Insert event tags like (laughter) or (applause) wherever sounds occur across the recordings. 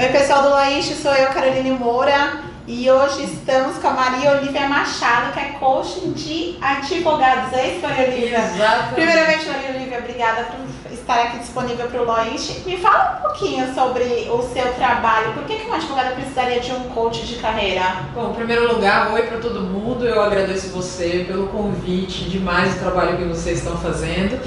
Oi, pessoal do Loish, sou eu, Caroline Moura, e hoje estamos com a Maria Olivia Machado, que é coaching de advogados. É isso, Maria Olivia? Exatamente. Primeiramente, Maria Olivia, obrigada por estar aqui disponível para o Loish. Me fala um pouquinho sobre o seu trabalho. Por que, que um advogado precisaria de um coach de carreira? Bom, em primeiro lugar, oi para todo mundo. Eu agradeço você pelo convite, demais o trabalho que vocês estão fazendo.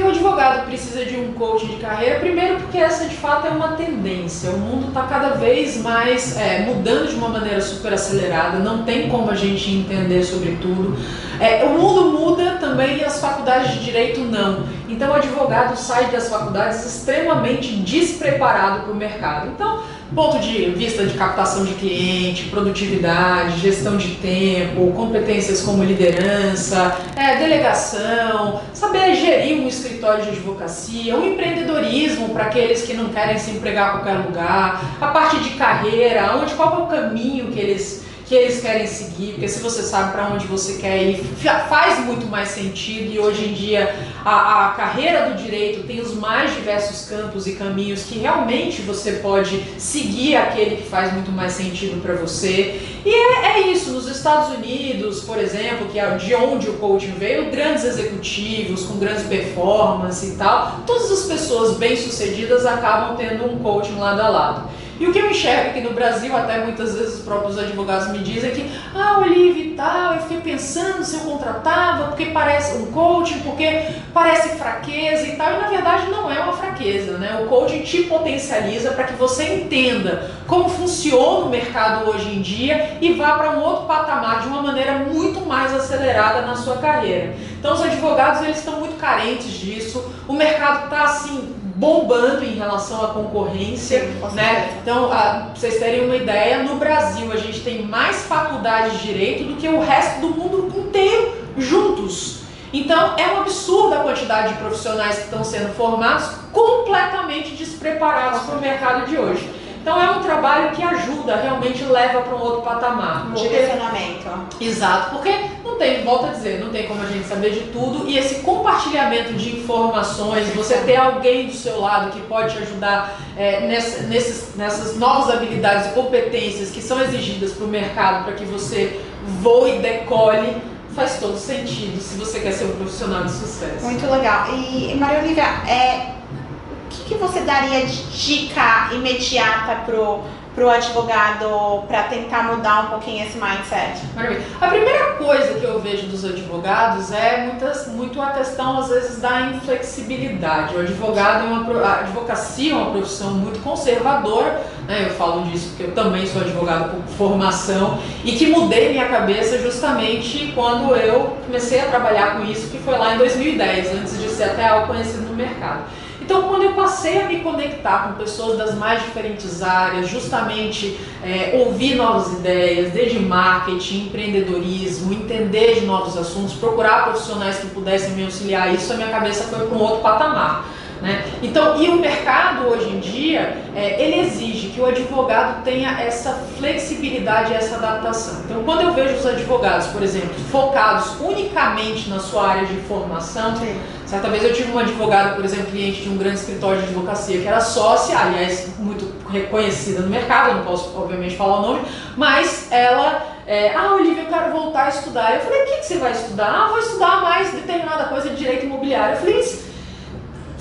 Que o advogado precisa de um coach de carreira, primeiro porque essa de fato é uma tendência. O mundo está cada vez mais é, mudando de uma maneira super acelerada, não tem como a gente entender sobre tudo. É, o mundo muda também e as faculdades de direito não. Então o advogado sai das faculdades extremamente despreparado para o mercado. Então, ponto de vista de captação de cliente, produtividade, gestão de tempo, competências como liderança, é, delegação, saber gerir um escritório de advocacia, o empreendedorismo para aqueles que não querem se empregar a qualquer lugar, a parte de carreira, onde qual é o caminho que eles que eles querem seguir, porque se você sabe para onde você quer ir, faz muito mais sentido e hoje em dia a, a, carreira do direito tem os mais diversos campos e caminhos que realmente você pode seguir aquele que faz muito mais sentido para você. E é, é, isso, nos Estados Unidos, por exemplo, que é de onde o coaching veio, grandes executivos com grandes performance e tal, todas as pessoas bem-sucedidas acabam tendo um coaching lado a lado. E o que eu enxergo aqui no Brasil, até muitas vezes os próprios advogados me dizem que, ah, Olivia e tal, eu fiquei pensando se eu contratava, porque parece um coaching, porque parece fraqueza e tal, e na verdade não é uma fraqueza, né? O coaching te potencializa para que você entenda como funciona o mercado hoje em dia e vá para um outro patamar de uma maneira muito mais acelerada na sua carreira. Então os advogados eles estão muito carentes disso, o mercado está assim bombando em relação à concorrência, Sim, né? Então, para vocês terem uma ideia, no Brasil a gente tem mais faculdades de direito do que o resto do mundo inteiro juntos. Então, é um absurdo a quantidade de profissionais que estão sendo formados completamente despreparados para o mercado de hoje. Então é um trabalho que ajuda, realmente leva para um outro patamar. Um direcionamento. Exato, porque não tem, volta a dizer, não tem como a gente saber de tudo e esse compartilhamento de informações, você ter alguém do seu lado que pode te ajudar é, nessa, nesses, nessas novas habilidades e competências que são exigidas para o mercado para que você voe e decole faz todo sentido se você quer ser um profissional de sucesso. Muito legal. E Maria Olivia, é, que você daria de dica imediata pro para o advogado para tentar mudar um pouquinho esse mindset? A primeira coisa que eu vejo dos advogados é muitas, muito a questão, às vezes, da inflexibilidade. O advogado é uma a advocacia é uma profissão muito conservadora, né? eu falo disso porque eu também sou advogado por formação e que mudei minha cabeça justamente quando eu comecei a trabalhar com isso, que foi lá em 2010, antes de ser até algo conhecido no mercado. Então, quando eu passei a me conectar com pessoas das mais diferentes áreas, justamente é, ouvir novas ideias, desde marketing, empreendedorismo, entender de novos assuntos, procurar profissionais que pudessem me auxiliar, isso a minha cabeça foi para um outro patamar. Né? Então, e o mercado hoje em dia, é, ele exige que o advogado tenha essa flexibilidade, essa adaptação. Então, quando eu vejo os advogados, por exemplo, focados unicamente na sua área de formação, Sim. certa vez eu tive uma advogada, por exemplo, cliente de um grande escritório de advocacia, que era sócia, aliás, muito reconhecida no mercado, não posso, obviamente, falar o nome, mas ela é, ah, Olivia, eu quero voltar a estudar. Eu falei, o que, que você vai estudar? Ah, vou estudar mais determinada coisa de direito imobiliário. Eu falei,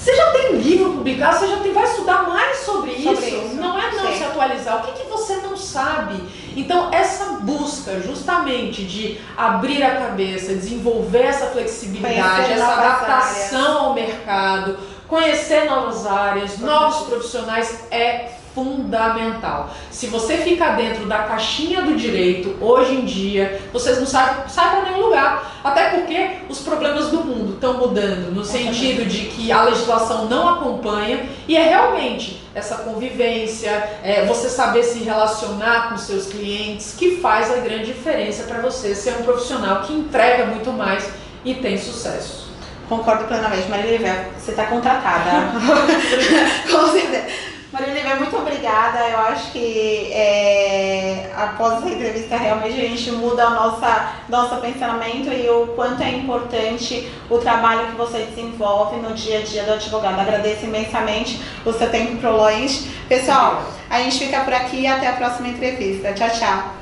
você já tem livro publicado, você já tem, vai estudar mais sobre, sobre isso. isso. Não é não Sim. se atualizar. O que, que você não sabe? Então, essa busca justamente de abrir a cabeça, desenvolver essa flexibilidade, essa adaptação áreas. ao mercado, conhecer novas áreas, novos profissionais é fundamental. Se você ficar dentro da caixinha do direito, hoje em dia, vocês não saem sai para nenhum lugar. Até porque os problemas do mundo estão mudando, no sentido de que a legislação não acompanha e é realmente essa convivência, é, você saber se relacionar com seus clientes, que faz a grande diferença para você ser um profissional que entrega muito mais e tem sucesso. Concordo plenamente, Maria Lívia, você está contratada. (laughs) com certeza. Olivia, muito obrigada. Eu acho que é, após essa entrevista realmente a gente muda o nosso pensamento e o quanto é importante o trabalho que você desenvolve no dia a dia do advogado. Agradeço imensamente o seu tempo pro Lois. Pessoal, a gente fica por aqui e até a próxima entrevista. Tchau, tchau.